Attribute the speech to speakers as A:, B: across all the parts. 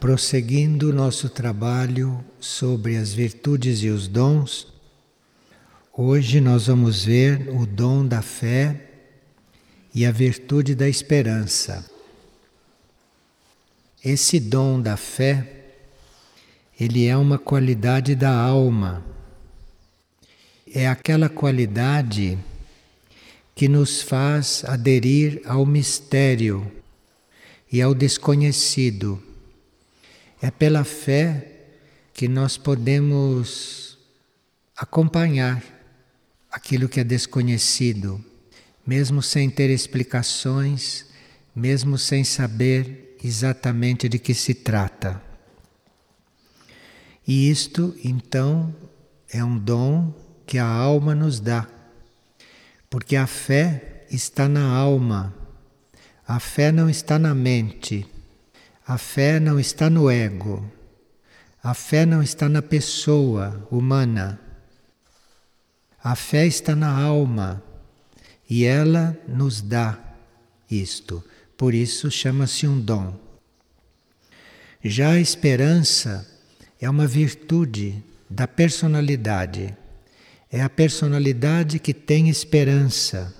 A: Prosseguindo nosso trabalho sobre as virtudes e os dons, hoje nós vamos ver o dom da fé e a virtude da esperança. Esse dom da fé, ele é uma qualidade da alma. É aquela qualidade que nos faz aderir ao mistério e ao desconhecido é pela fé que nós podemos acompanhar aquilo que é desconhecido, mesmo sem ter explicações, mesmo sem saber exatamente de que se trata. E isto, então, é um dom que a alma nos dá, porque a fé está na alma, a fé não está na mente. A fé não está no ego. A fé não está na pessoa humana. A fé está na alma e ela nos dá isto. Por isso chama-se um dom. Já a esperança é uma virtude da personalidade. É a personalidade que tem esperança.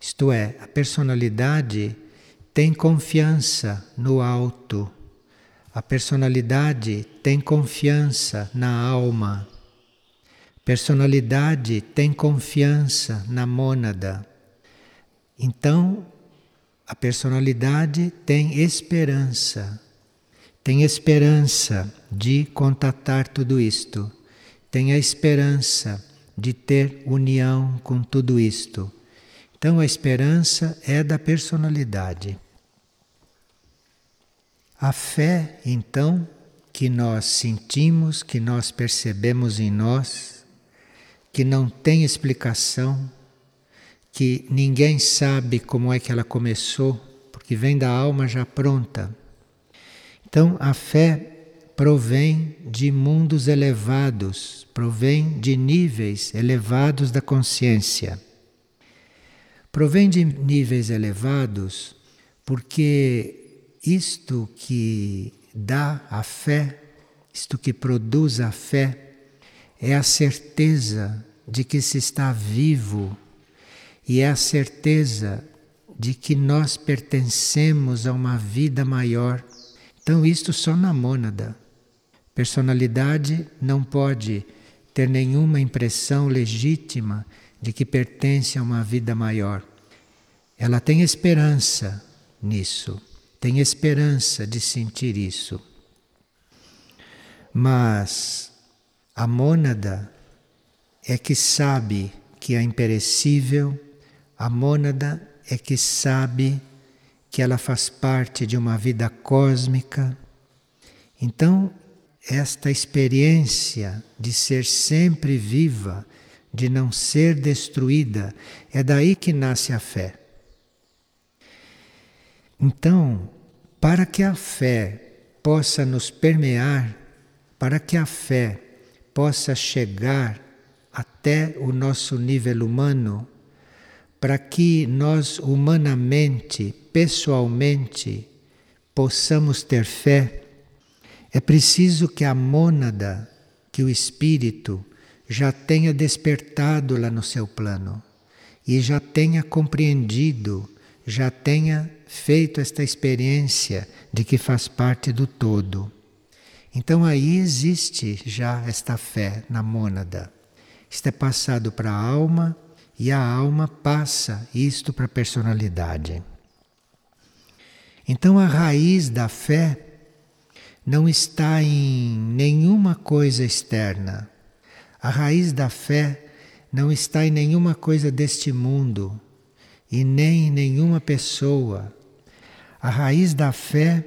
A: Isto é, a personalidade tem confiança no alto. A personalidade tem confiança na alma. Personalidade tem confiança na mônada. Então, a personalidade tem esperança. Tem esperança de contatar tudo isto. Tem a esperança de ter união com tudo isto então a esperança é da personalidade. A fé, então, que nós sentimos, que nós percebemos em nós, que não tem explicação, que ninguém sabe como é que ela começou, porque vem da alma já pronta. Então a fé provém de mundos elevados, provém de níveis elevados da consciência provém de níveis elevados porque isto que dá a fé, isto que produz a fé, é a certeza de que se está vivo e é a certeza de que nós pertencemos a uma vida maior. Então, isto só na mônada. Personalidade não pode ter nenhuma impressão legítima de que pertence a uma vida maior. Ela tem esperança nisso, tem esperança de sentir isso. Mas a mônada é que sabe que é imperecível, a mônada é que sabe que ela faz parte de uma vida cósmica. Então, esta experiência de ser sempre viva, de não ser destruída. É daí que nasce a fé. Então, para que a fé possa nos permear, para que a fé possa chegar até o nosso nível humano, para que nós humanamente, pessoalmente, possamos ter fé, é preciso que a mônada, que o espírito, já tenha despertado lá no seu plano e já tenha compreendido, já tenha feito esta experiência de que faz parte do todo. Então aí existe já esta fé na mônada. Isto é passado para a alma e a alma passa isto para a personalidade. Então a raiz da fé não está em nenhuma coisa externa, a raiz da fé não está em nenhuma coisa deste mundo e nem em nenhuma pessoa. A raiz da fé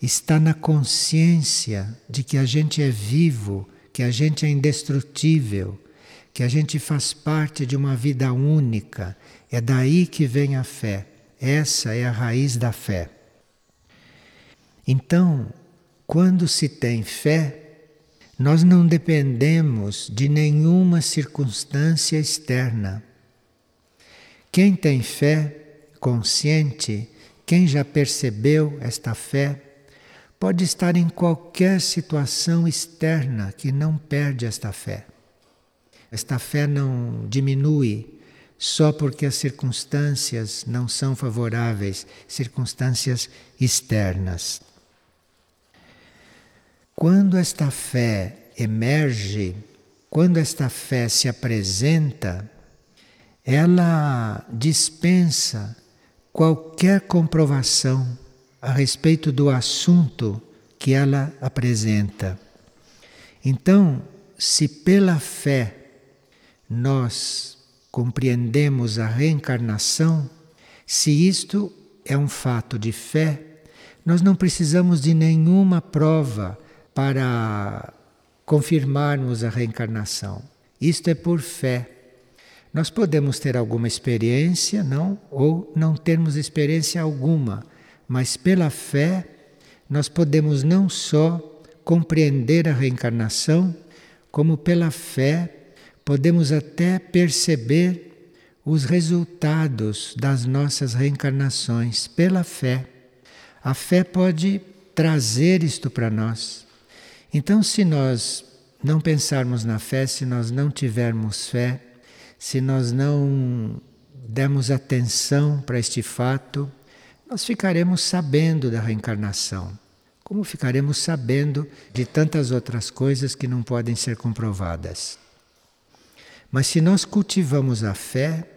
A: está na consciência de que a gente é vivo, que a gente é indestrutível, que a gente faz parte de uma vida única. É daí que vem a fé. Essa é a raiz da fé. Então, quando se tem fé, nós não dependemos de nenhuma circunstância externa. Quem tem fé consciente, quem já percebeu esta fé, pode estar em qualquer situação externa que não perde esta fé. Esta fé não diminui só porque as circunstâncias não são favoráveis, circunstâncias externas. Quando esta fé emerge, quando esta fé se apresenta, ela dispensa qualquer comprovação a respeito do assunto que ela apresenta. Então, se pela fé nós compreendemos a reencarnação, se isto é um fato de fé, nós não precisamos de nenhuma prova para confirmarmos a reencarnação. Isto é por fé. Nós podemos ter alguma experiência, não, ou não termos experiência alguma, mas pela fé nós podemos não só compreender a reencarnação, como pela fé podemos até perceber os resultados das nossas reencarnações pela fé. A fé pode trazer isto para nós. Então, se nós não pensarmos na fé, se nós não tivermos fé, se nós não dermos atenção para este fato, nós ficaremos sabendo da reencarnação, como ficaremos sabendo de tantas outras coisas que não podem ser comprovadas. Mas se nós cultivamos a fé,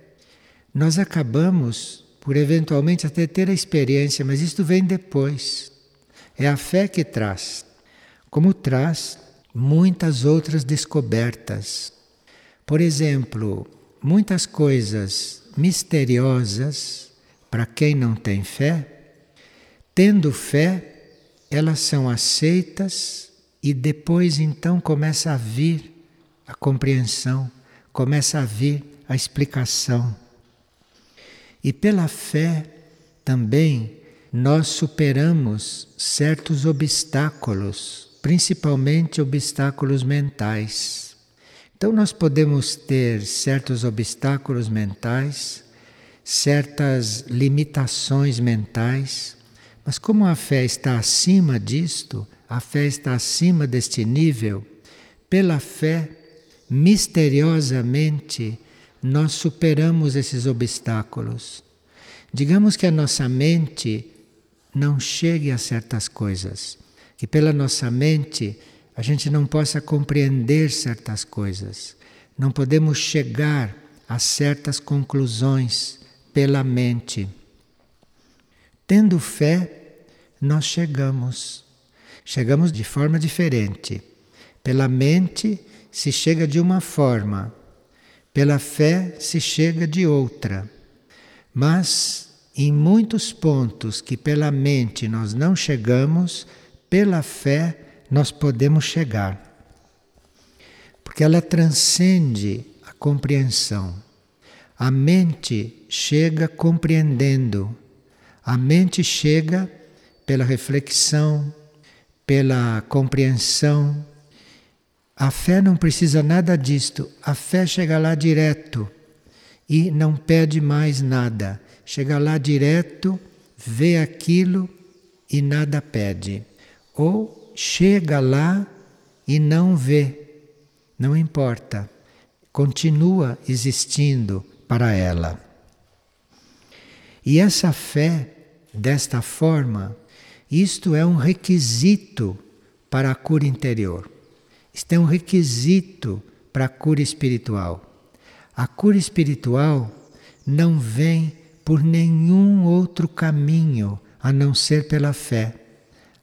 A: nós acabamos por eventualmente até ter a experiência, mas isto vem depois. É a fé que traz, como traz muitas outras descobertas. Por exemplo, muitas coisas misteriosas para quem não tem fé, tendo fé, elas são aceitas e depois então começa a vir a compreensão começa a vir a explicação. E pela fé também nós superamos certos obstáculos, principalmente obstáculos mentais. Então nós podemos ter certos obstáculos mentais, certas limitações mentais, mas como a fé está acima disto, a fé está acima deste nível, pela fé misteriosamente nós superamos esses obstáculos. Digamos que a nossa mente não chegue a certas coisas, que pela nossa mente a gente não possa compreender certas coisas, não podemos chegar a certas conclusões pela mente. Tendo fé, nós chegamos. Chegamos de forma diferente. Pela mente, se chega de uma forma, pela fé se chega de outra. Mas em muitos pontos que pela mente nós não chegamos, pela fé nós podemos chegar. Porque ela transcende a compreensão. A mente chega compreendendo. A mente chega pela reflexão, pela compreensão, a fé não precisa nada disto. A fé chega lá direto e não pede mais nada. Chega lá direto, vê aquilo e nada pede. Ou chega lá e não vê. Não importa. Continua existindo para ela. E essa fé, desta forma, isto é um requisito para a cura interior. Isto é um requisito para a cura espiritual. A cura espiritual não vem por nenhum outro caminho a não ser pela fé.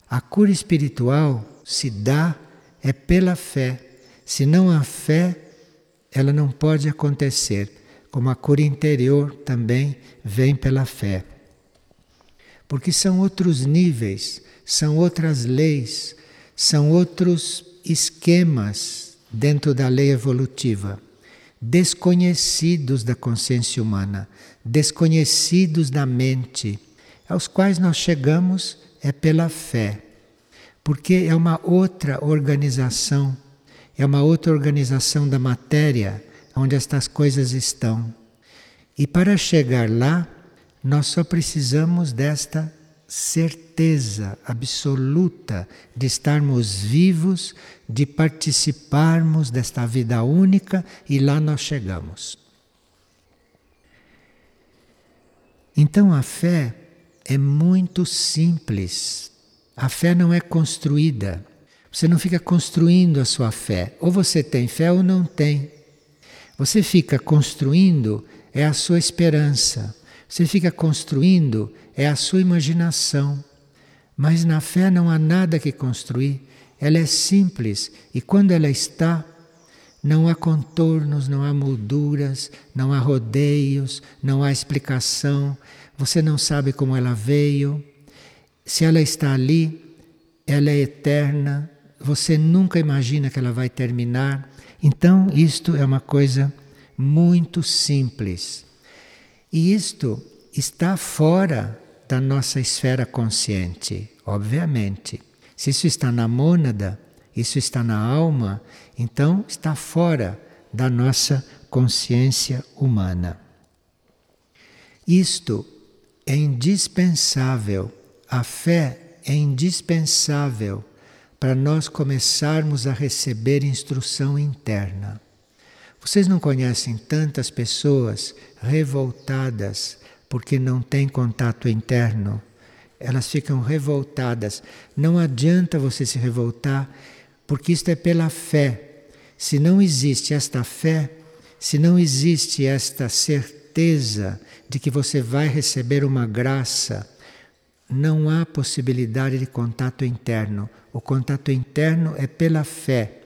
A: A cura espiritual se dá é pela fé. Se não há fé, ela não pode acontecer. Como a cura interior também vem pela fé. Porque são outros níveis, são outras leis, são outros esquemas dentro da lei evolutiva, desconhecidos da consciência humana, desconhecidos da mente, aos quais nós chegamos é pela fé, porque é uma outra organização, é uma outra organização da matéria onde estas coisas estão. E para chegar lá, nós só precisamos desta certeza absoluta de estarmos vivos, de participarmos desta vida única e lá nós chegamos. Então a fé é muito simples. A fé não é construída. Você não fica construindo a sua fé. Ou você tem fé ou não tem. Você fica construindo é a sua esperança. Você fica construindo é a sua imaginação. Mas na fé não há nada que construir. Ela é simples e quando ela está, não há contornos, não há molduras, não há rodeios, não há explicação. Você não sabe como ela veio. Se ela está ali, ela é eterna. Você nunca imagina que ela vai terminar. Então, isto é uma coisa muito simples. E isto está fora da nossa esfera consciente, obviamente. Se isso está na mônada, isso está na alma, então está fora da nossa consciência humana. Isto é indispensável, a fé é indispensável para nós começarmos a receber instrução interna. Vocês não conhecem tantas pessoas revoltadas porque não têm contato interno? Elas ficam revoltadas. Não adianta você se revoltar, porque isto é pela fé. Se não existe esta fé, se não existe esta certeza de que você vai receber uma graça, não há possibilidade de contato interno. O contato interno é pela fé.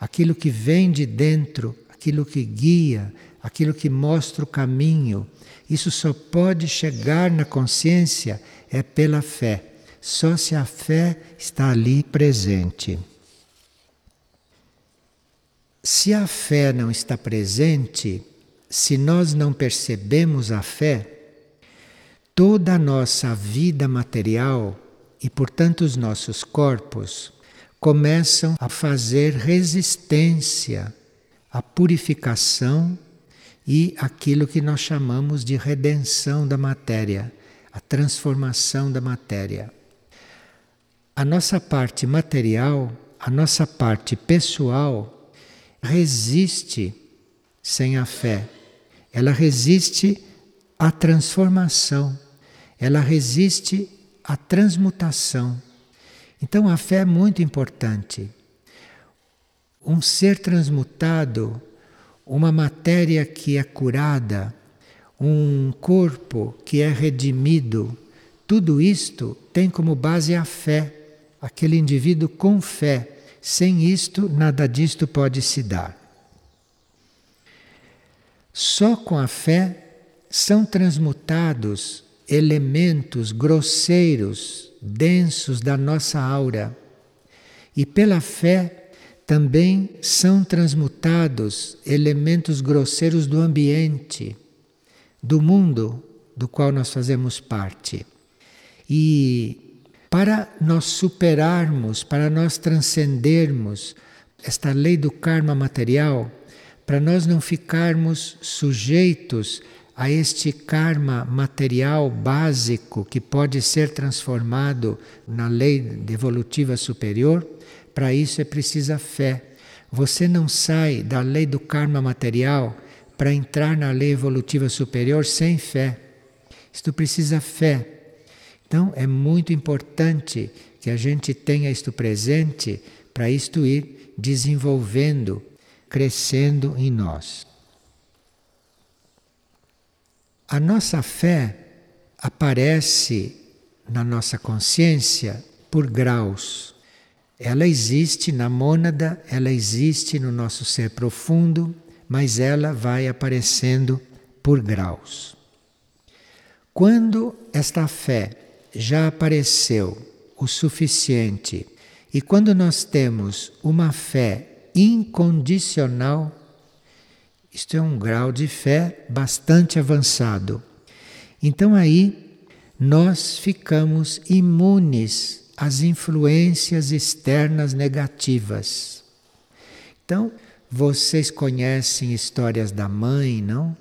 A: Aquilo que vem de dentro, aquilo que guia, aquilo que mostra o caminho. Isso só pode chegar na consciência é pela fé. Só se a fé está ali presente. Se a fé não está presente, se nós não percebemos a fé, toda a nossa vida material e, portanto, os nossos corpos começam a fazer resistência à purificação e aquilo que nós chamamos de redenção da matéria, a transformação da matéria. A nossa parte material, a nossa parte pessoal, resiste sem a fé. Ela resiste à transformação ela resiste à transmutação. Então a fé é muito importante. Um ser transmutado, uma matéria que é curada, um corpo que é redimido, tudo isto tem como base a fé, aquele indivíduo com fé. Sem isto, nada disto pode se dar. Só com a fé são transmutados elementos grosseiros, densos da nossa aura. E pela fé também são transmutados elementos grosseiros do ambiente, do mundo do qual nós fazemos parte. E para nós superarmos, para nós transcendermos esta lei do karma material, para nós não ficarmos sujeitos a este karma material básico que pode ser transformado na lei evolutiva superior, para isso é precisa fé. Você não sai da lei do karma material para entrar na lei evolutiva superior sem fé. Isto precisa fé. Então é muito importante que a gente tenha isto presente para isto ir desenvolvendo, crescendo em nós. A nossa fé aparece na nossa consciência por graus. Ela existe na mônada, ela existe no nosso ser profundo, mas ela vai aparecendo por graus. Quando esta fé já apareceu o suficiente e quando nós temos uma fé incondicional, isto é um grau de fé bastante avançado. Então aí nós ficamos imunes às influências externas negativas. Então, vocês conhecem histórias da mãe, não?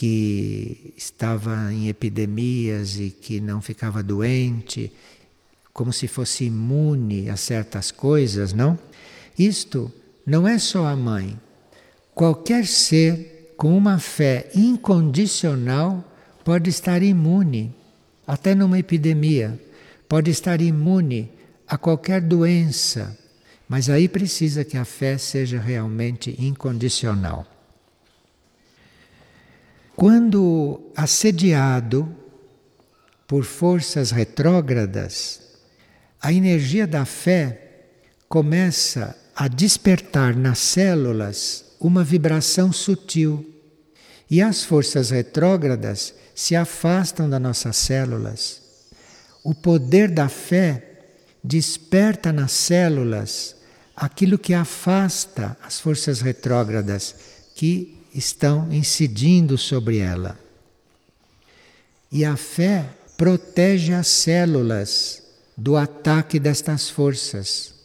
A: que estava em epidemias e que não ficava doente, como se fosse imune a certas coisas, não? Isto não é só a mãe. Qualquer ser com uma fé incondicional pode estar imune, até numa epidemia, pode estar imune a qualquer doença, mas aí precisa que a fé seja realmente incondicional. Quando assediado por forças retrógradas, a energia da fé começa a despertar nas células uma vibração sutil. E as forças retrógradas se afastam das nossas células. O poder da fé desperta nas células aquilo que afasta as forças retrógradas que estão incidindo sobre ela. E a fé protege as células do ataque destas forças,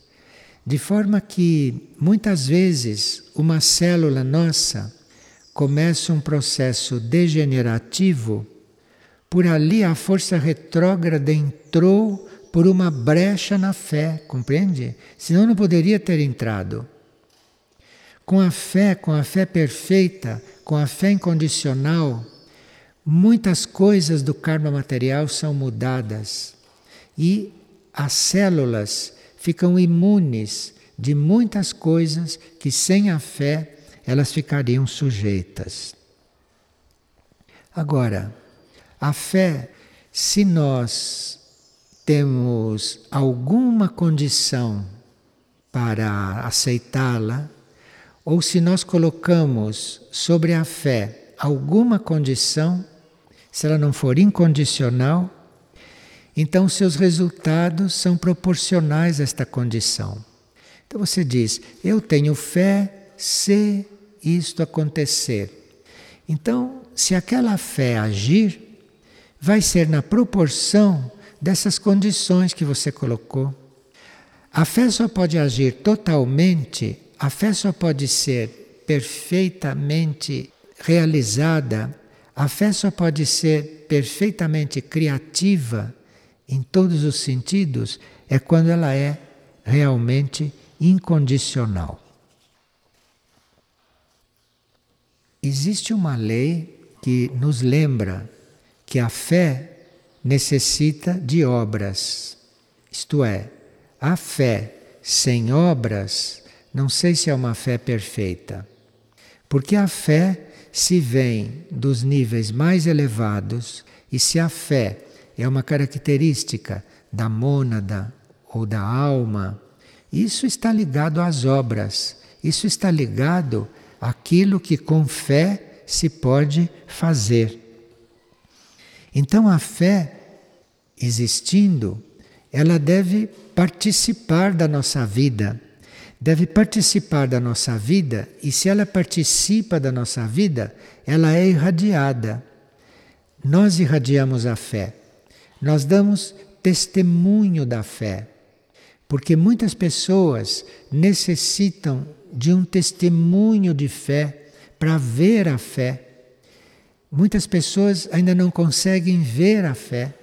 A: de forma que muitas vezes uma célula nossa começa um processo degenerativo, por ali a força retrógrada entrou por uma brecha na fé, compreende? Senão não poderia ter entrado. Com a fé, com a fé perfeita, com a fé incondicional, muitas coisas do karma material são mudadas e as células ficam imunes de muitas coisas que sem a fé elas ficariam sujeitas. Agora, a fé, se nós temos alguma condição para aceitá-la, ou se nós colocamos sobre a fé alguma condição, se ela não for incondicional, então seus resultados são proporcionais a esta condição. Então você diz: Eu tenho fé se isto acontecer. Então, se aquela fé agir, vai ser na proporção dessas condições que você colocou. A fé só pode agir totalmente a fé só pode ser perfeitamente realizada, a fé só pode ser perfeitamente criativa em todos os sentidos é quando ela é realmente incondicional. Existe uma lei que nos lembra que a fé necessita de obras. Isto é, a fé sem obras não sei se é uma fé perfeita. Porque a fé se vem dos níveis mais elevados e se a fé é uma característica da mônada ou da alma, isso está ligado às obras, isso está ligado àquilo que com fé se pode fazer. Então a fé existindo, ela deve participar da nossa vida deve participar da nossa vida e, se ela participa da nossa vida, ela é irradiada. Nós irradiamos a fé, nós damos testemunho da fé, porque muitas pessoas necessitam de um testemunho de fé para ver a fé. Muitas pessoas ainda não conseguem ver a fé.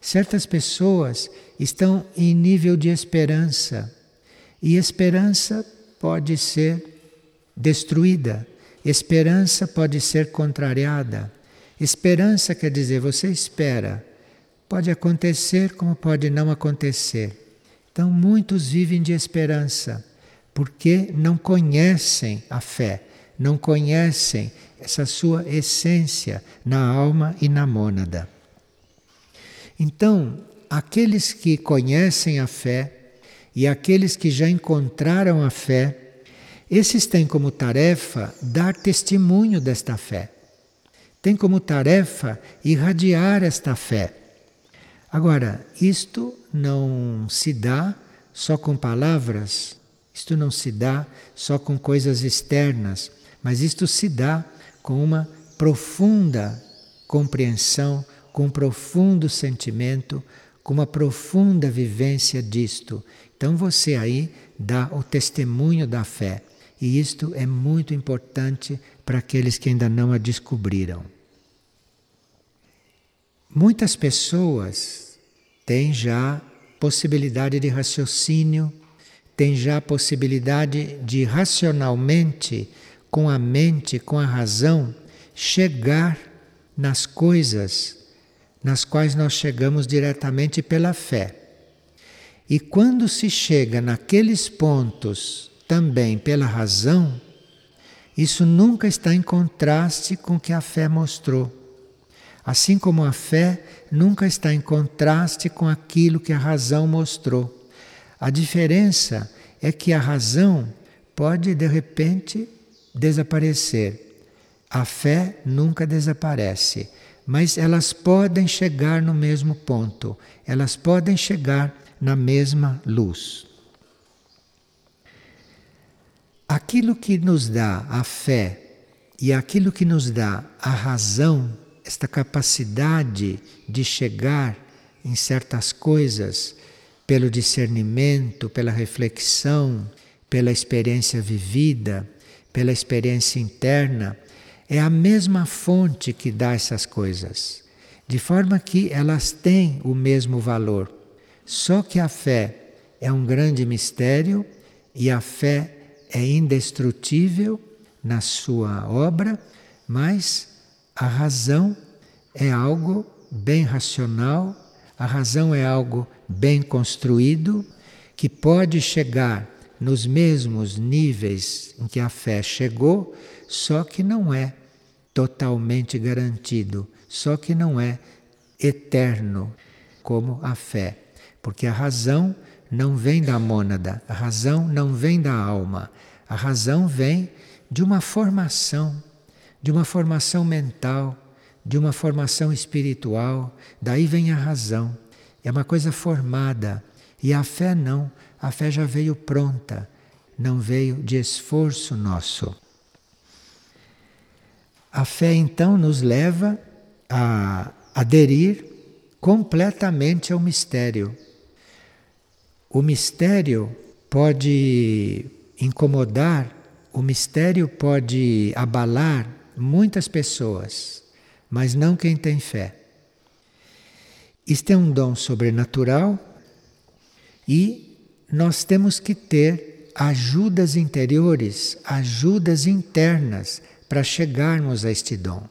A: Certas pessoas estão em nível de esperança e esperança pode ser destruída, esperança pode ser contrariada. Esperança quer dizer você espera. Pode acontecer como pode não acontecer. Então muitos vivem de esperança porque não conhecem a fé, não conhecem essa sua essência na alma e na mônada. Então, aqueles que conhecem a fé, e aqueles que já encontraram a fé, esses têm como tarefa dar testemunho desta fé. Tem como tarefa irradiar esta fé. Agora, isto não se dá só com palavras, isto não se dá só com coisas externas, mas isto se dá com uma profunda compreensão, com um profundo sentimento, com uma profunda vivência disto. Então você aí dá o testemunho da fé. E isto é muito importante para aqueles que ainda não a descobriram. Muitas pessoas têm já possibilidade de raciocínio, têm já possibilidade de racionalmente, com a mente, com a razão, chegar nas coisas nas quais nós chegamos diretamente pela fé. E quando se chega naqueles pontos também pela razão, isso nunca está em contraste com o que a fé mostrou. Assim como a fé nunca está em contraste com aquilo que a razão mostrou. A diferença é que a razão pode de repente desaparecer. A fé nunca desaparece, mas elas podem chegar no mesmo ponto, elas podem chegar na mesma luz. Aquilo que nos dá a fé e aquilo que nos dá a razão, esta capacidade de chegar em certas coisas pelo discernimento, pela reflexão, pela experiência vivida, pela experiência interna, é a mesma fonte que dá essas coisas, de forma que elas têm o mesmo valor. Só que a fé é um grande mistério e a fé é indestrutível na sua obra, mas a razão é algo bem racional, a razão é algo bem construído, que pode chegar nos mesmos níveis em que a fé chegou, só que não é totalmente garantido, só que não é eterno como a fé, porque a razão não vem da mônada, a razão não vem da alma, a razão vem de uma formação, de uma formação mental, de uma formação espiritual, daí vem a razão. É uma coisa formada. E a fé não, a fé já veio pronta, não veio de esforço nosso. A fé então nos leva a aderir completamente ao mistério. O mistério pode incomodar, o mistério pode abalar muitas pessoas, mas não quem tem fé. Isto é um dom sobrenatural e nós temos que ter ajudas interiores, ajudas internas para chegarmos a este dom.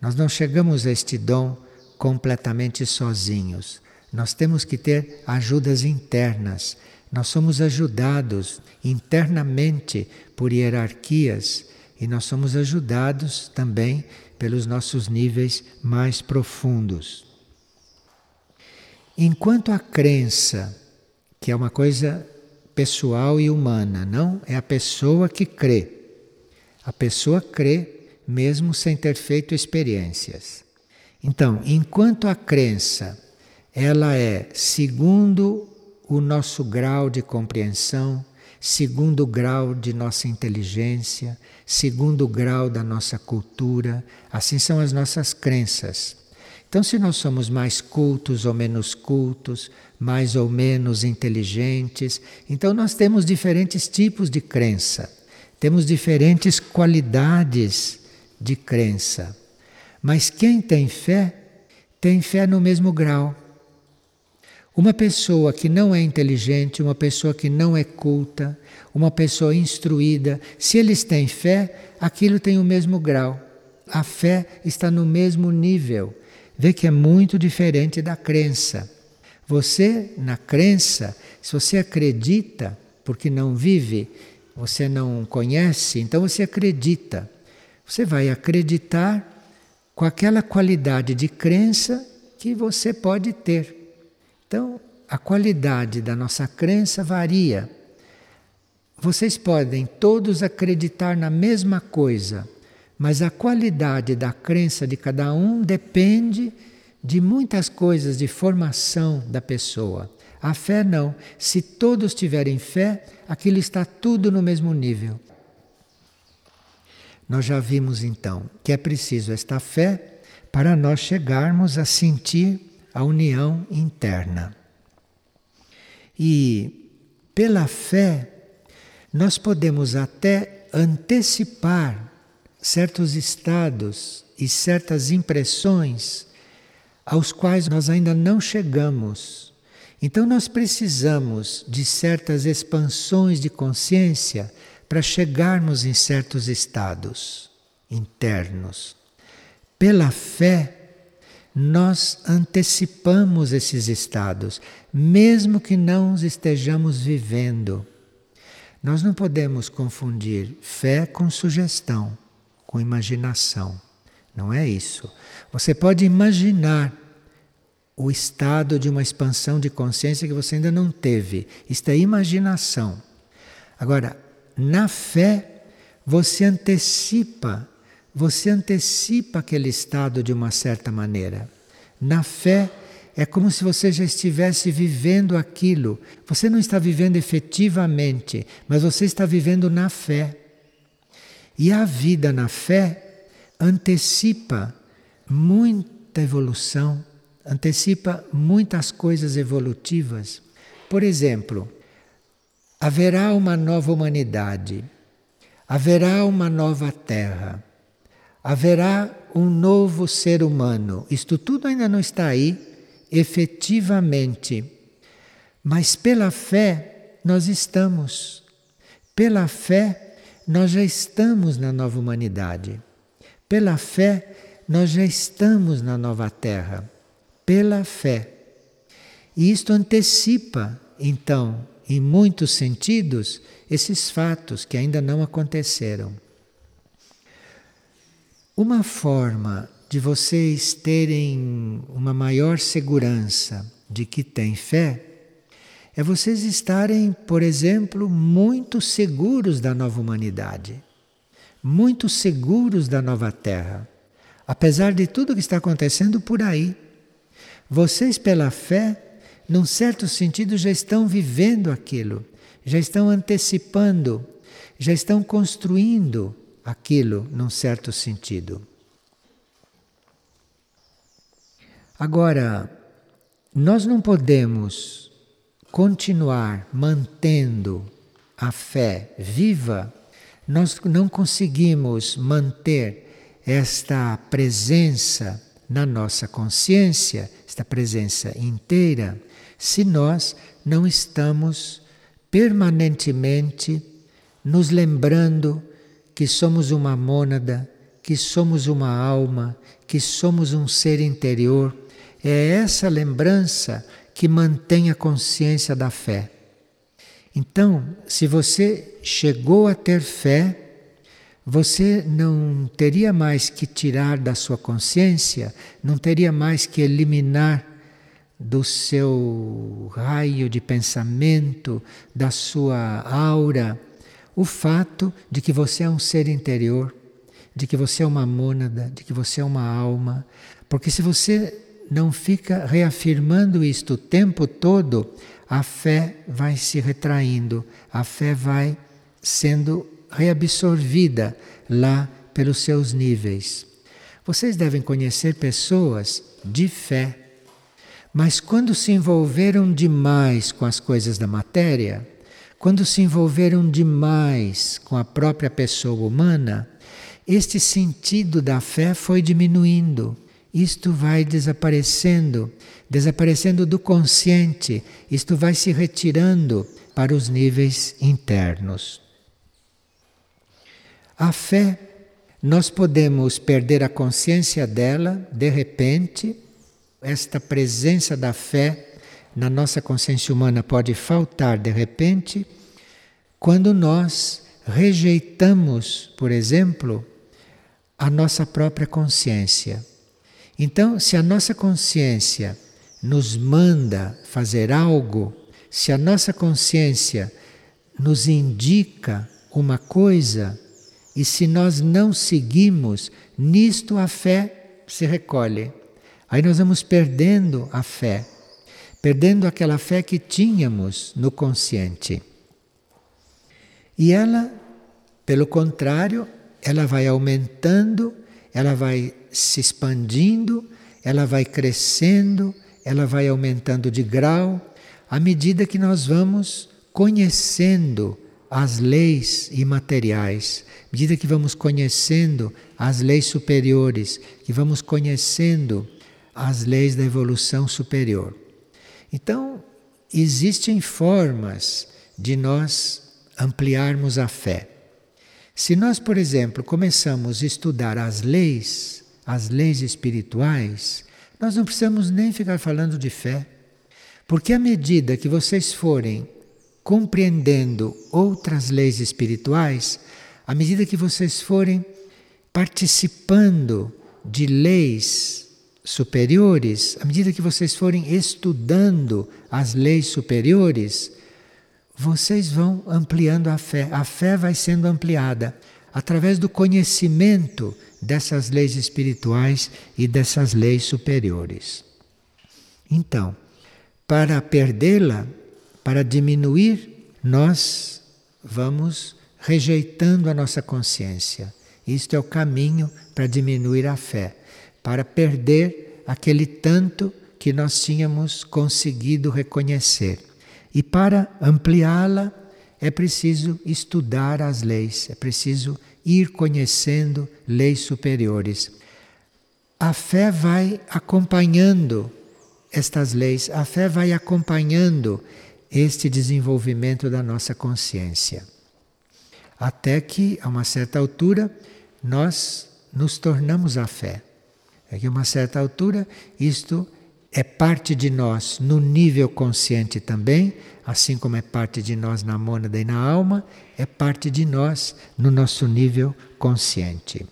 A: Nós não chegamos a este dom completamente sozinhos. Nós temos que ter ajudas internas. Nós somos ajudados internamente por hierarquias e nós somos ajudados também pelos nossos níveis mais profundos. Enquanto a crença, que é uma coisa pessoal e humana, não é a pessoa que crê. A pessoa crê mesmo sem ter feito experiências. Então, enquanto a crença ela é segundo o nosso grau de compreensão, segundo o grau de nossa inteligência, segundo o grau da nossa cultura, assim são as nossas crenças. Então, se nós somos mais cultos ou menos cultos, mais ou menos inteligentes, então nós temos diferentes tipos de crença, temos diferentes qualidades de crença. Mas quem tem fé, tem fé no mesmo grau. Uma pessoa que não é inteligente, uma pessoa que não é culta, uma pessoa instruída, se eles têm fé, aquilo tem o mesmo grau. A fé está no mesmo nível. Vê que é muito diferente da crença. Você, na crença, se você acredita, porque não vive, você não conhece, então você acredita. Você vai acreditar com aquela qualidade de crença que você pode ter. Então, a qualidade da nossa crença varia. Vocês podem todos acreditar na mesma coisa, mas a qualidade da crença de cada um depende de muitas coisas de formação da pessoa. A fé não. Se todos tiverem fé, aquilo está tudo no mesmo nível. Nós já vimos então que é preciso esta fé para nós chegarmos a sentir a união interna. E pela fé, nós podemos até antecipar certos estados e certas impressões aos quais nós ainda não chegamos. Então, nós precisamos de certas expansões de consciência para chegarmos em certos estados internos. Pela fé, nós antecipamos esses estados, mesmo que não os estejamos vivendo. Nós não podemos confundir fé com sugestão, com imaginação. Não é isso. Você pode imaginar o estado de uma expansão de consciência que você ainda não teve. Isto é imaginação. Agora, na fé, você antecipa, você antecipa aquele estado de uma certa maneira. Na fé, é como se você já estivesse vivendo aquilo. Você não está vivendo efetivamente, mas você está vivendo na fé. E a vida na fé antecipa muita evolução, antecipa muitas coisas evolutivas. Por exemplo, haverá uma nova humanidade, haverá uma nova terra, haverá um novo ser humano. Isto tudo ainda não está aí efetivamente, mas pela fé nós estamos. Pela fé nós já estamos na nova humanidade. Pela fé, nós já estamos na nova terra. Pela fé. E isto antecipa, então, em muitos sentidos, esses fatos que ainda não aconteceram. Uma forma de vocês terem uma maior segurança de que têm fé é vocês estarem, por exemplo, muito seguros da nova humanidade, muito seguros da nova terra, apesar de tudo que está acontecendo por aí. Vocês, pela fé, num certo sentido, já estão vivendo aquilo, já estão antecipando, já estão construindo aquilo num certo sentido. Agora, nós não podemos continuar mantendo a fé viva, nós não conseguimos manter esta presença na nossa consciência, esta presença inteira, se nós não estamos permanentemente nos lembrando que somos uma mônada, que somos uma alma, que somos um ser interior. É essa lembrança que mantém a consciência da fé. Então, se você chegou a ter fé, você não teria mais que tirar da sua consciência, não teria mais que eliminar do seu raio de pensamento, da sua aura, o fato de que você é um ser interior, de que você é uma mônada, de que você é uma alma. Porque se você não fica reafirmando isto o tempo todo, a fé vai se retraindo, a fé vai sendo reabsorvida lá pelos seus níveis. Vocês devem conhecer pessoas de fé, mas quando se envolveram demais com as coisas da matéria, quando se envolveram demais com a própria pessoa humana, este sentido da fé foi diminuindo isto vai desaparecendo, desaparecendo do consciente, isto vai se retirando para os níveis internos. A fé, nós podemos perder a consciência dela de repente, esta presença da fé na nossa consciência humana pode faltar de repente, quando nós rejeitamos, por exemplo, a nossa própria consciência. Então, se a nossa consciência nos manda fazer algo, se a nossa consciência nos indica uma coisa, e se nós não seguimos, nisto a fé se recolhe. Aí nós vamos perdendo a fé, perdendo aquela fé que tínhamos no consciente. E ela, pelo contrário, ela vai aumentando, ela vai se expandindo, ela vai crescendo, ela vai aumentando de grau, à medida que nós vamos conhecendo as leis imateriais, à medida que vamos conhecendo as leis superiores, que vamos conhecendo as leis da evolução superior. Então, existem formas de nós ampliarmos a fé. Se nós, por exemplo, começamos a estudar as leis, as leis espirituais, nós não precisamos nem ficar falando de fé. Porque à medida que vocês forem compreendendo outras leis espirituais, à medida que vocês forem participando de leis superiores, à medida que vocês forem estudando as leis superiores, vocês vão ampliando a fé. A fé vai sendo ampliada através do conhecimento dessas leis espirituais e dessas leis superiores. Então, para perdê-la, para diminuir, nós vamos rejeitando a nossa consciência. Isto é o caminho para diminuir a fé, para perder aquele tanto que nós tínhamos conseguido reconhecer. E para ampliá-la, é preciso estudar as leis, é preciso ir conhecendo leis superiores. A fé vai acompanhando estas leis, a fé vai acompanhando este desenvolvimento da nossa consciência. Até que, a uma certa altura, nós nos tornamos a fé. É que, a uma certa altura, isto é parte de nós no nível consciente também, assim como é parte de nós na mônada e na alma, é parte de nós no nosso nível consciente.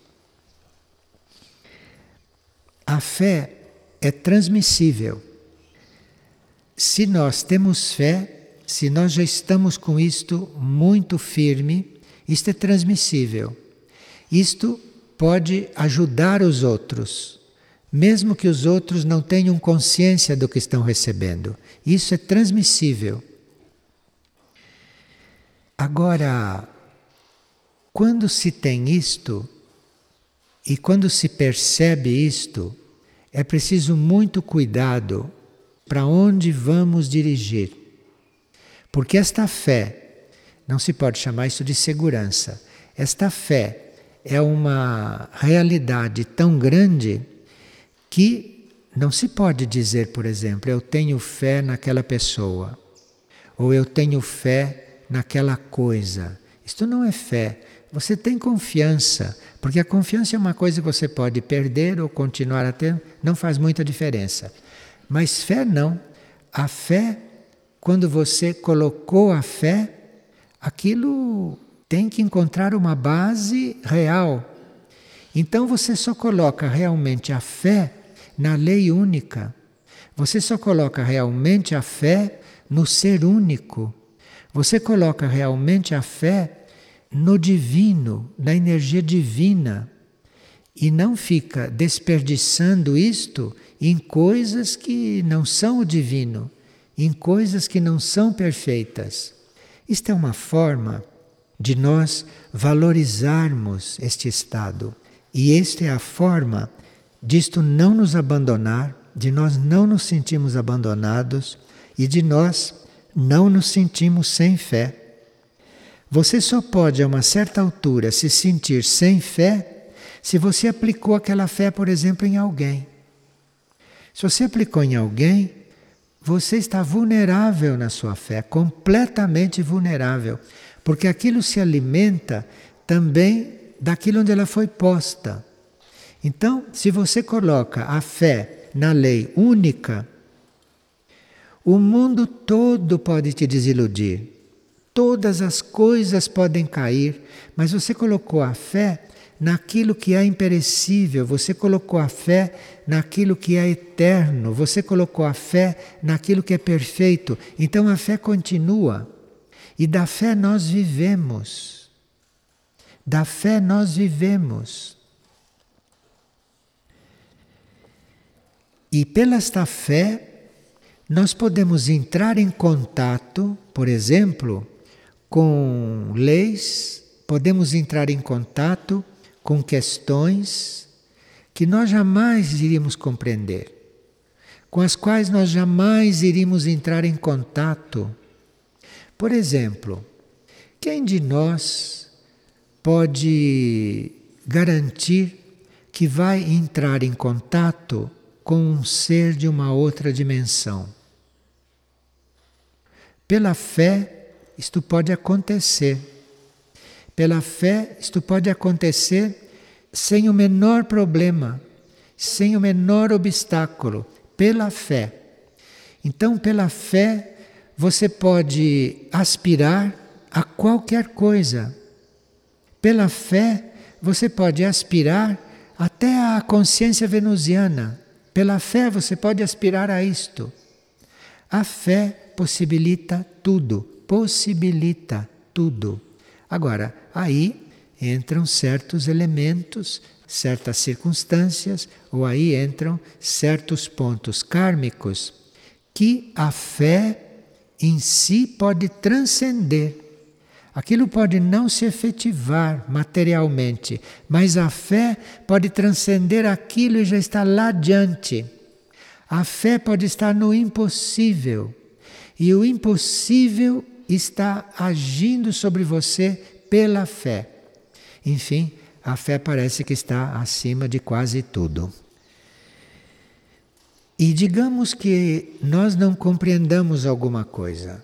A: A fé é transmissível. Se nós temos fé, se nós já estamos com isto muito firme, isto é transmissível. Isto pode ajudar os outros mesmo que os outros não tenham consciência do que estão recebendo. Isso é transmissível. Agora, quando se tem isto e quando se percebe isto, é preciso muito cuidado para onde vamos dirigir. Porque esta fé, não se pode chamar isso de segurança, esta fé é uma realidade tão grande que não se pode dizer, por exemplo, eu tenho fé naquela pessoa, ou eu tenho fé naquela coisa. Isto não é fé. Você tem confiança, porque a confiança é uma coisa que você pode perder ou continuar a ter, não faz muita diferença. Mas fé não. A fé, quando você colocou a fé, aquilo tem que encontrar uma base real. Então você só coloca realmente a fé na lei única. Você só coloca realmente a fé no ser único. Você coloca realmente a fé no divino, na energia divina. E não fica desperdiçando isto em coisas que não são o divino, em coisas que não são perfeitas. Isto é uma forma de nós valorizarmos este estado. E esta é a forma disto não nos abandonar, de nós não nos sentimos abandonados e de nós não nos sentimos sem fé. Você só pode, a uma certa altura, se sentir sem fé se você aplicou aquela fé, por exemplo, em alguém. Se você aplicou em alguém, você está vulnerável na sua fé, completamente vulnerável, porque aquilo se alimenta também daquilo onde ela foi posta. Então, se você coloca a fé na lei única, o mundo todo pode te desiludir. Todas as coisas podem cair, mas você colocou a fé naquilo que é imperecível, você colocou a fé naquilo que é eterno, você colocou a fé naquilo que é perfeito. Então a fé continua. E da fé nós vivemos. Da fé nós vivemos. E pela esta fé, nós podemos entrar em contato, por exemplo, com leis, podemos entrar em contato com questões que nós jamais iríamos compreender, com as quais nós jamais iríamos entrar em contato. Por exemplo, Quem de nós pode garantir que vai entrar em contato com um ser de uma outra dimensão? Pela fé, isto pode acontecer. Pela fé, isto pode acontecer sem o menor problema, sem o menor obstáculo, pela fé. Então, pela fé, você pode aspirar a qualquer coisa. Pela fé, você pode aspirar até à consciência venusiana. Pela fé, você pode aspirar a isto. A fé possibilita tudo, possibilita tudo. Agora, aí entram certos elementos, certas circunstâncias, ou aí entram certos pontos kármicos que a fé em si pode transcender. Aquilo pode não se efetivar materialmente, mas a fé pode transcender aquilo e já está lá adiante. A fé pode estar no impossível, e o impossível está agindo sobre você pela fé. Enfim, a fé parece que está acima de quase tudo. E digamos que nós não compreendamos alguma coisa.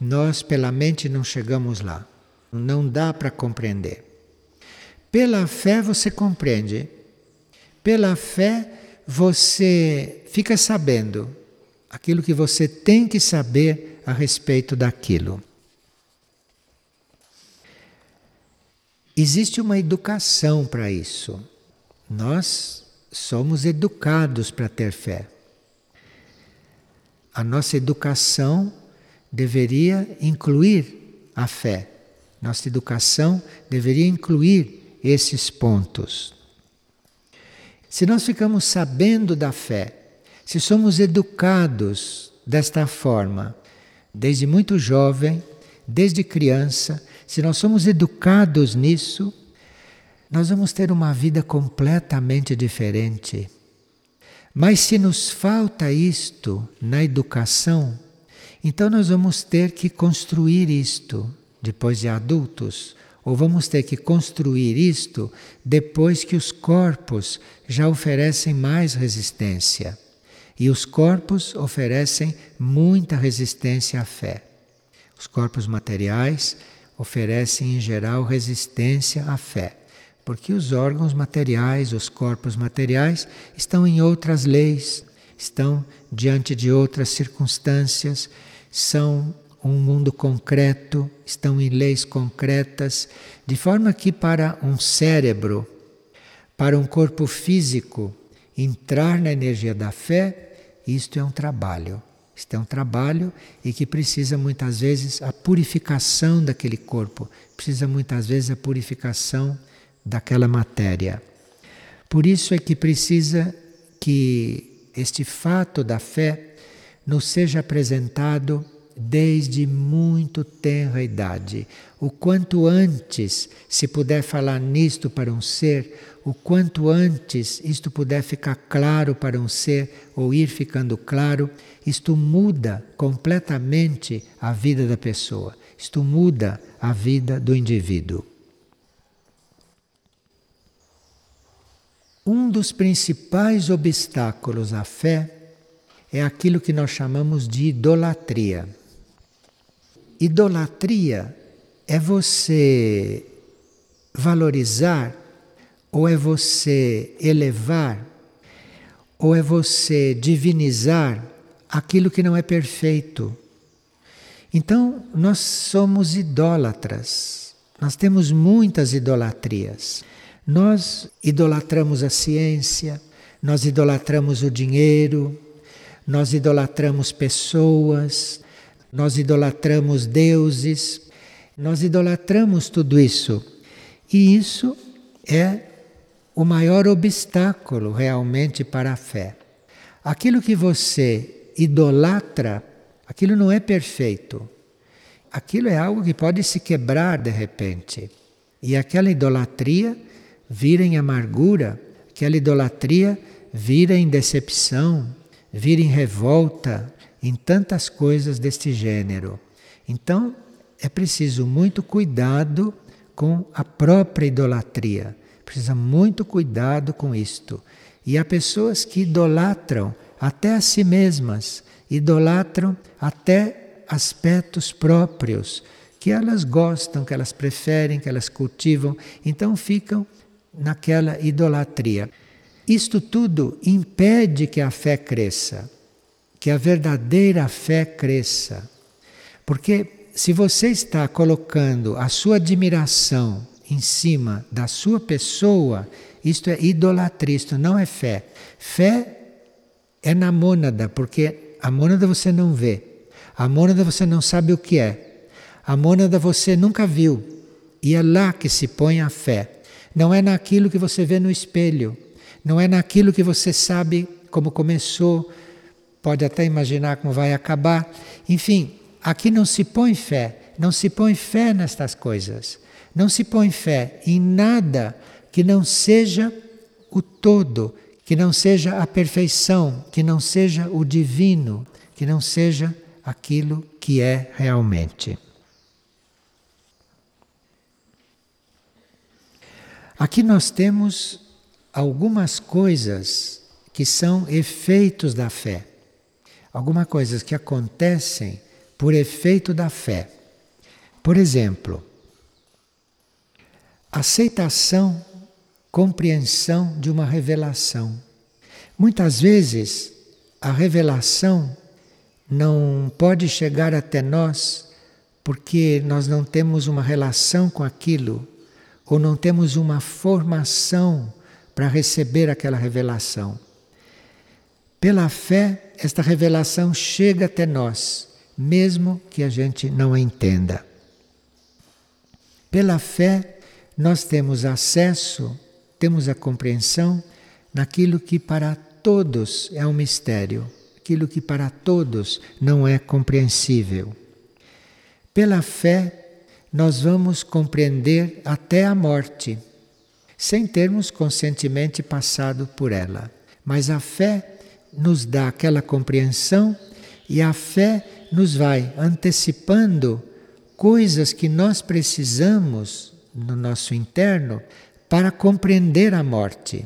A: Nós, pela mente, não chegamos lá. Não dá para compreender. Pela fé você compreende. Pela fé você fica sabendo aquilo que você tem que saber a respeito daquilo. Existe uma educação para isso. Nós somos educados para ter fé. A nossa educação deveria incluir a fé. Nossa educação deveria incluir esses pontos. Se nós ficamos sabendo da fé, se somos educados desta forma, desde muito jovem, desde criança, se nós somos educados nisso, nós vamos ter uma vida completamente diferente. Mas se nos falta isto na educação, então nós vamos ter que construir isto depois de adultos, ou vamos ter que construir isto depois que os corpos já oferecem mais resistência. E os corpos oferecem muita resistência à fé. Os corpos materiais oferecem em geral resistência à fé, porque os órgãos materiais, os corpos materiais, estão em outras leis, estão diante de outras circunstâncias, são um mundo concreto, estão em leis concretas, de forma que para um cérebro, para um corpo físico, entrar na energia da fé, isto é um trabalho. Isto é um trabalho e que precisa muitas vezes a purificação daquele corpo, precisa muitas vezes a purificação daquela matéria. Por isso é que precisa que este fato da fé nos seja apresentado desde muito tenra idade. O quanto antes se puder falar nisto para um ser, o quanto antes isto puder ficar claro para um ser ou ir ficando claro, isto muda completamente a vida da pessoa. Isto muda a vida do indivíduo. Um dos principais obstáculos à fé é aquilo que nós chamamos de idolatria. Idolatria é você valorizar, ou é você elevar, ou é você divinizar aquilo que não é perfeito. Então, nós somos idólatras. Nós temos muitas idolatrias. Nós idolatramos a ciência, nós idolatramos o dinheiro, nós idolatramos pessoas, nós idolatramos deuses, nós idolatramos tudo isso. E isso é o maior obstáculo realmente para a fé. Aquilo que você idolatra, aquilo não é perfeito. Aquilo é algo que pode se quebrar de repente. E aquela idolatria vira em amargura, aquela idolatria vira em decepção, vira em revolta, em tantas coisas deste gênero. Então, é preciso muito cuidado com a própria idolatria. Precisa muito cuidado com isto. E há pessoas que idolatram até a si mesmas, idolatram até aspectos próprios que elas gostam, que elas preferem, que elas cultivam, então ficam naquela idolatria. Isto tudo impede que a fé cresça, que a verdadeira fé cresça. Porque se você está colocando a sua admiração em cima da sua pessoa, isto é idolatria, isto não é fé. Fé é na mônada, porque a mônada você não vê. A mônada você não sabe o que é. A mônada você nunca viu. E é lá que se põe a fé. Não é naquilo que você vê no espelho. Não é naquilo que você sabe como começou. Pode até imaginar como vai acabar. Enfim, aqui não se põe fé. Não se põe fé nestas coisas. Não se põe fé em nada que não seja o todo, que não seja a perfeição, que não seja o divino, que não seja aquilo que é realmente. Aqui nós temos algumas coisas que são efeitos da fé, algumas coisas que acontecem por efeito da fé. Por exemplo, aceitação, compreensão de uma revelação. Muitas vezes a revelação não pode chegar até nós porque nós não temos uma relação com aquilo ou não temos uma formação para receber aquela revelação. Pela fé, esta revelação chega até nós, mesmo que a gente não a entenda. Pela fé, nós temos acesso, temos a compreensão naquilo que para todos é um mistério, aquilo que para todos não é compreensível. Pela fé, nós vamos compreender até a morte, sem termos conscientemente passado por ela. Mas a fé nos dá aquela compreensão e a fé nos vai antecipando coisas que nós precisamos no nosso interno para compreender a morte.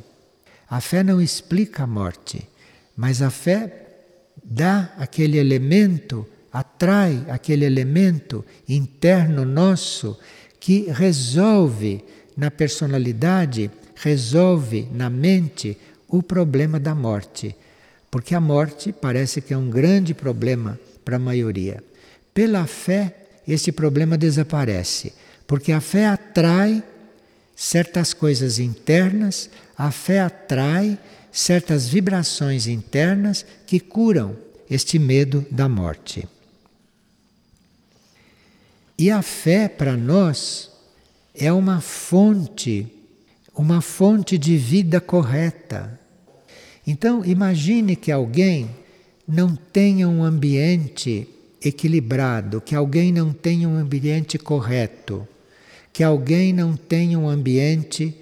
A: A fé não explica a morte, mas a fé dá aquele elemento, atrai aquele elemento interno nosso que resolve na personalidade, resolve na mente o problema da morte. Porque a morte parece que é um grande problema para a maioria. Pela fé, esse problema desaparece. Porque a fé atrai certas coisas internas, a fé atrai certas vibrações internas que curam este medo da morte. E a fé para nós é uma fonte, uma fonte de vida correta. Então, imagine que alguém não tenha um ambiente equilibrado, que alguém não tenha um ambiente correto que alguém não tenha um ambiente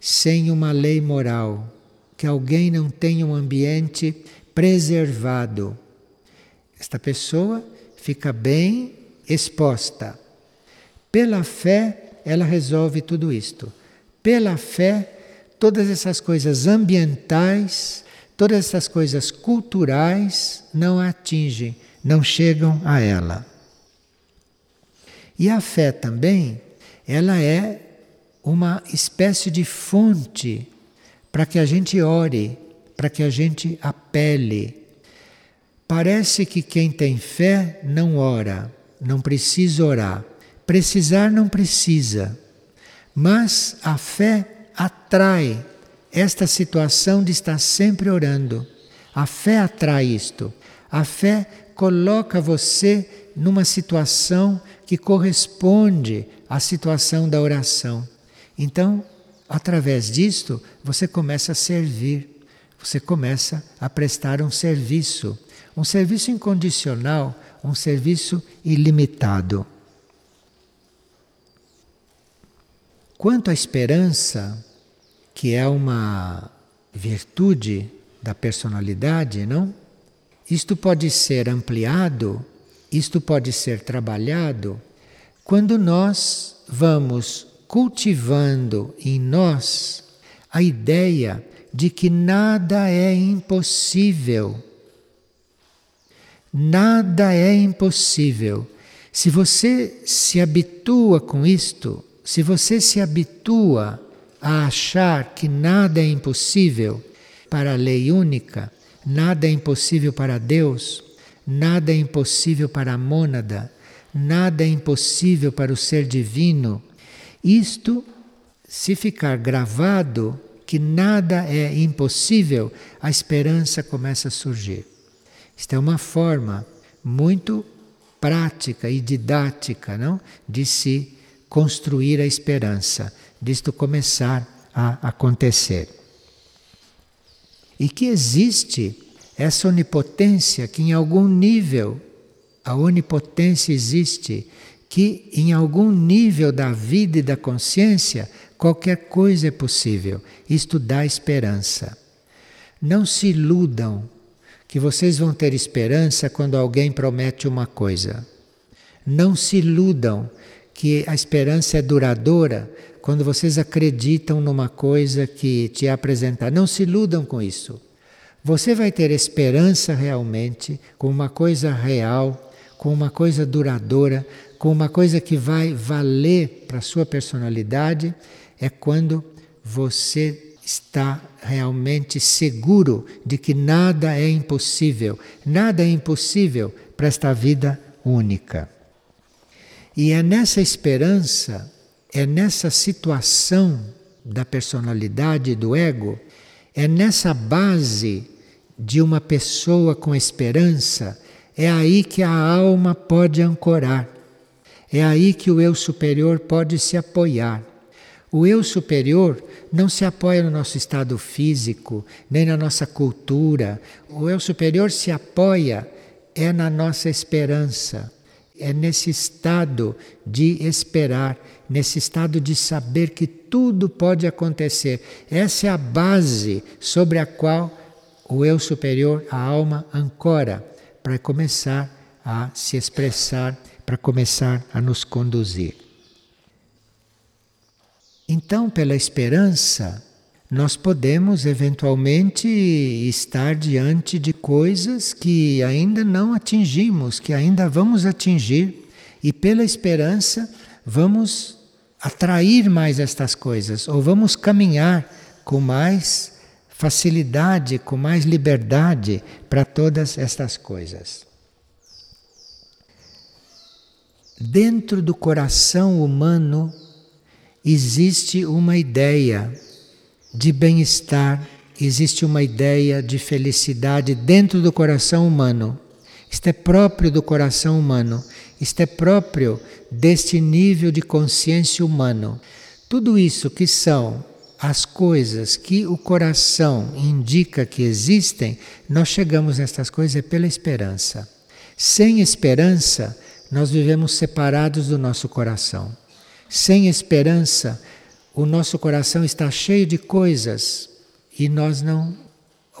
A: sem uma lei moral, que alguém não tenha um ambiente preservado. Esta pessoa fica bem exposta. Pela fé, ela resolve tudo isto. Pela fé, todas essas coisas ambientais, todas essas coisas culturais não a atingem, não chegam a ela. E a fé também ela é uma espécie de fonte para que a gente ore, para que a gente apele. Parece que quem tem fé não ora, não precisa orar. Precisar não precisa, mas a fé atrai esta situação de estar sempre orando. A fé atrai isto. A fé coloca você numa situação que corresponde à situação da oração. Então, através disto, você começa a servir, você começa a prestar um serviço, um serviço incondicional, um serviço ilimitado. Quanto à esperança, que é uma virtude da personalidade, não? Isto pode ser ampliado isto pode ser trabalhado quando nós vamos cultivando em nós a ideia de que nada é impossível. Nada é impossível. Se você se habitua com isto, se você se habitua a achar que nada é impossível para a lei única, nada é impossível para Deus, nada é impossível para a mônada, nada é impossível para o ser divino, isto, se ficar gravado que nada é impossível, a esperança começa a surgir. Isto é uma forma muito prática e didática, não, de se construir a esperança, disto começar a acontecer. E que existe essa onipotência que em algum nível a onipotência existe, que em algum nível da vida e da consciência qualquer coisa é possível. Isto dá esperança. Não se iludam que vocês vão ter esperança quando alguém promete uma coisa. Não se iludam que a esperança é duradoura quando vocês acreditam numa coisa que te apresentar. Não se iludam com isso. Você vai ter esperança realmente com uma coisa real, com uma coisa duradoura, com uma coisa que vai valer para a sua personalidade, é quando você está realmente seguro de que nada é impossível. Nada é impossível para esta vida única. E é nessa esperança é nessa situação da personalidade do ego, é nessa base de uma pessoa com esperança, é aí que a alma pode ancorar, é aí que o eu superior pode se apoiar. O eu superior não se apoia no nosso estado físico, nem na nossa cultura. O eu superior se apoia é na nossa esperança, é nesse estado de esperar, nesse estado de saber que tudo pode acontecer. Essa é a base sobre a qual o eu superior, a alma, ancora para começar a se expressar, para começar a nos conduzir. Então, pela esperança, nós podemos eventualmente estar diante de coisas que ainda não atingimos, que ainda vamos atingir, e pela esperança vamos atrair mais estas coisas, ou vamos caminhar com mais facilidade, com mais liberdade para todas estas coisas. Dentro do coração humano existe uma ideia de bem-estar, existe uma ideia de felicidade dentro do coração humano. Isto é próprio do coração humano, isto é próprio deste nível de consciência humano. Tudo isso que são as coisas que o coração indica que existem, nós chegamos a estas coisas pela esperança. Sem esperança, nós vivemos separados do nosso coração. Sem esperança, o nosso coração está cheio de coisas e nós não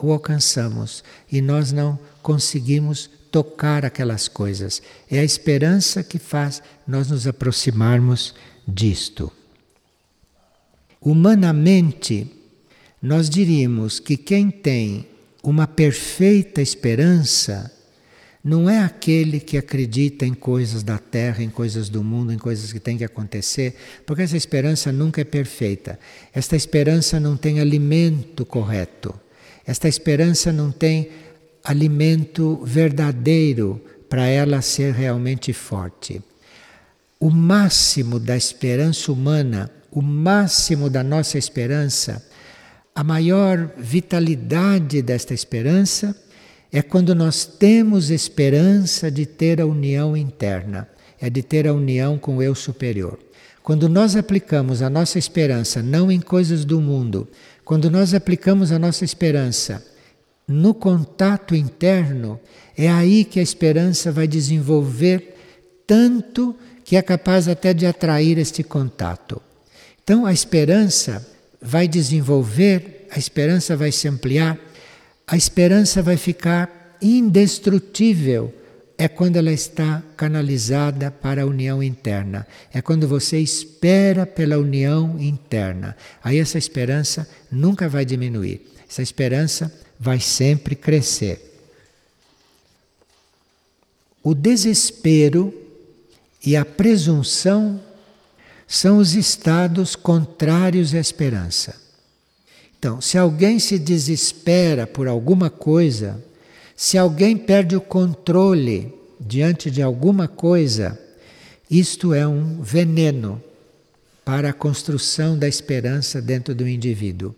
A: o alcançamos e nós não conseguimos tocar aquelas coisas. É a esperança que faz nós nos aproximarmos disto. Humanamente, nós diríamos que quem tem uma perfeita esperança não é aquele que acredita em coisas da terra, em coisas do mundo, em coisas que têm que acontecer, porque essa esperança nunca é perfeita. Esta esperança não tem alimento correto. Esta esperança não tem alimento verdadeiro para ela ser realmente forte. O máximo da esperança humana, o máximo da nossa esperança, a maior vitalidade desta esperança é quando nós temos esperança de ter a união interna, é de ter a união com o eu superior. Quando nós aplicamos a nossa esperança não em coisas do mundo, quando nós aplicamos a nossa esperança no contato interno, é aí que a esperança vai desenvolver tanto que é capaz até de atrair este contato. Então a esperança vai desenvolver, a esperança vai se ampliar a esperança vai ficar indestrutível é quando ela está canalizada para a união interna. É quando você espera pela união interna. Aí essa esperança nunca vai diminuir. Essa esperança vai sempre crescer. O desespero e a presunção são os estados contrários à esperança. Então, se alguém se desespera por alguma coisa, se alguém perde o controle diante de alguma coisa, isto é um veneno para a construção da esperança dentro do indivíduo.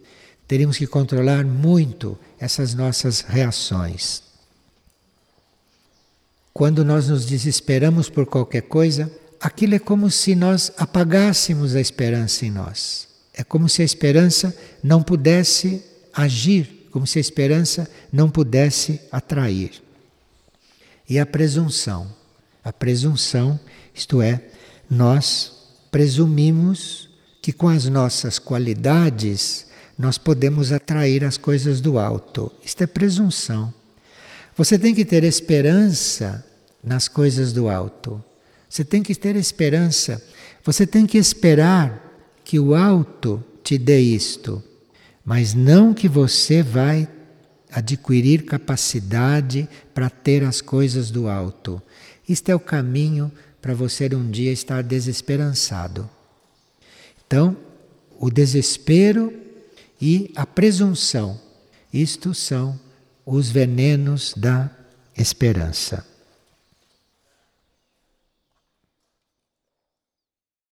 A: Teríamos que controlar muito essas nossas reações. Quando nós nos desesperamos por qualquer coisa, aquilo é como se nós apagássemos a esperança em nós. É como se a esperança não pudesse agir como se a esperança não pudesse atrair. E a presunção. A presunção, isto é, nós presumimos que com as nossas qualidades nós podemos atrair as coisas do alto. Isto é presunção. Você tem que ter esperança nas coisas do alto. Você tem que ter esperança. Você tem que esperar que o alto te dê isto mas não que você vai adquirir capacidade para ter as coisas do alto. Isto é o caminho para você um dia estar desesperançado. Então, o desespero e a presunção, isto são os venenos da esperança.